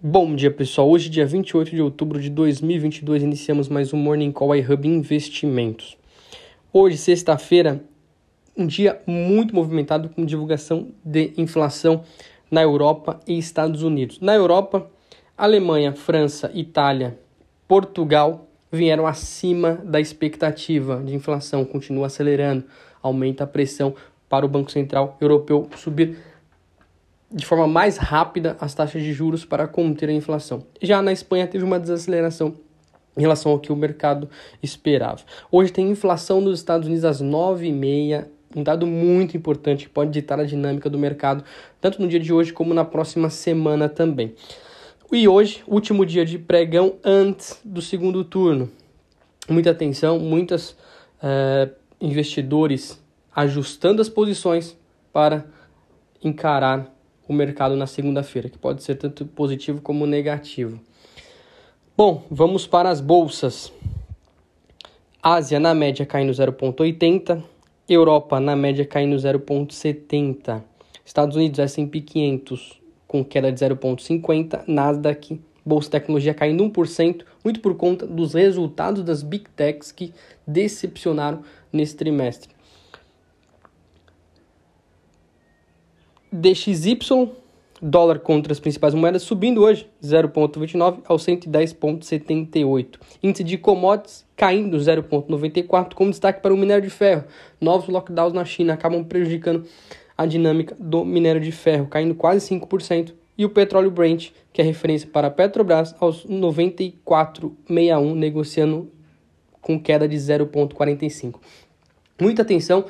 Bom dia, pessoal. Hoje, dia 28 de outubro de 2022, iniciamos mais um Morning Call iHub Investimentos. Hoje, sexta-feira, um dia muito movimentado com divulgação de inflação na Europa e Estados Unidos. Na Europa, Alemanha, França, Itália, Portugal vieram acima da expectativa de inflação, continua acelerando, aumenta a pressão para o Banco Central Europeu subir de forma mais rápida as taxas de juros para conter a inflação. Já na Espanha teve uma desaceleração em relação ao que o mercado esperava. Hoje tem inflação nos Estados Unidos às 9h30, um dado muito importante que pode ditar a dinâmica do mercado, tanto no dia de hoje como na próxima semana também. E hoje, último dia de pregão antes do segundo turno. Muita atenção, muitos é, investidores ajustando as posições para encarar o mercado na segunda-feira, que pode ser tanto positivo como negativo. Bom, vamos para as bolsas. Ásia na média caindo 0,80, Europa na média caindo 0,70, Estados Unidos S&P 500 com queda de 0,50, Nasdaq, Bolsa Tecnologia caindo 1%, muito por conta dos resultados das Big Techs que decepcionaram nesse trimestre. DXY, dólar contra as principais moedas, subindo hoje 0,29 ao 110,78. Índice de commodities caindo 0,94, com destaque para o minério de ferro. Novos lockdowns na China acabam prejudicando a dinâmica do minério de ferro, caindo quase 5%. E o petróleo Brent, que é referência para a Petrobras, aos 94,61, negociando com queda de 0,45. Muita atenção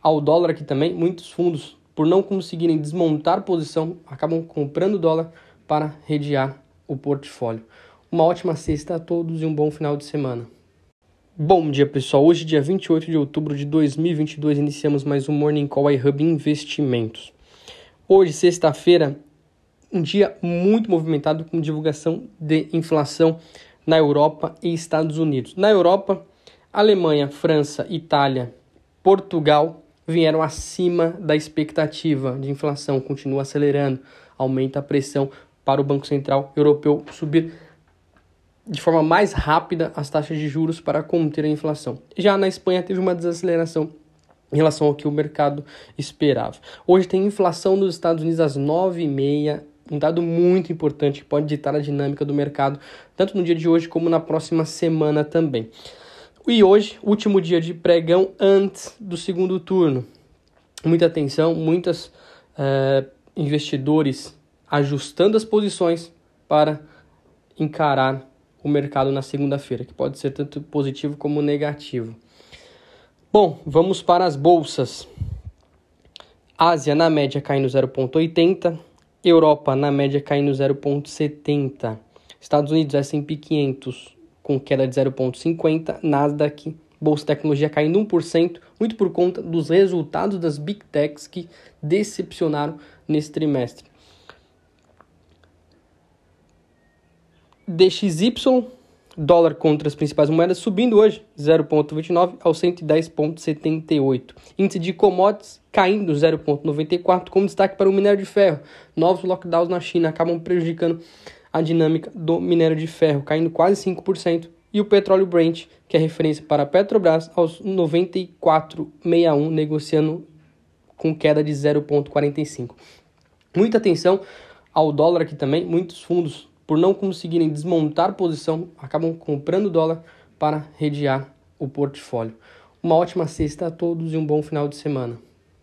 ao dólar aqui também, muitos fundos por não conseguirem desmontar posição, acabam comprando dólar para redear o portfólio. Uma ótima sexta a todos e um bom final de semana. Bom dia, pessoal. Hoje, dia 28 de outubro de 2022, iniciamos mais um Morning Call iHub Investimentos. Hoje, sexta-feira, um dia muito movimentado com divulgação de inflação na Europa e Estados Unidos. Na Europa, Alemanha, França, Itália, Portugal vieram acima da expectativa de inflação, continua acelerando, aumenta a pressão para o Banco Central Europeu subir de forma mais rápida as taxas de juros para conter a inflação. Já na Espanha teve uma desaceleração em relação ao que o mercado esperava. Hoje tem inflação nos Estados Unidos às 9h30, um dado muito importante que pode ditar a dinâmica do mercado, tanto no dia de hoje como na próxima semana também. E hoje, último dia de pregão antes do segundo turno. Muita atenção, muitos é, investidores ajustando as posições para encarar o mercado na segunda-feira, que pode ser tanto positivo como negativo. Bom, vamos para as bolsas. Ásia na média caindo 0,80, Europa na média caindo 0,70, Estados Unidos S&P 500 com queda de 0,50%, Nasdaq, Bolsa Tecnologia caindo 1%, muito por conta dos resultados das Big Techs que decepcionaram nesse trimestre. DXY, dólar contra as principais moedas, subindo hoje 0,29 ao 110,78. Índice de commodities caindo 0,94, com destaque para o minério de ferro. Novos lockdowns na China acabam prejudicando a dinâmica do minério de ferro, caindo quase 5%, e o petróleo Brent, que é referência para a Petrobras, aos 94,61, negociando com queda de 0,45. Muita atenção ao dólar aqui também, muitos fundos, por não conseguirem desmontar posição, acabam comprando dólar para redear o portfólio. Uma ótima sexta a todos e um bom final de semana.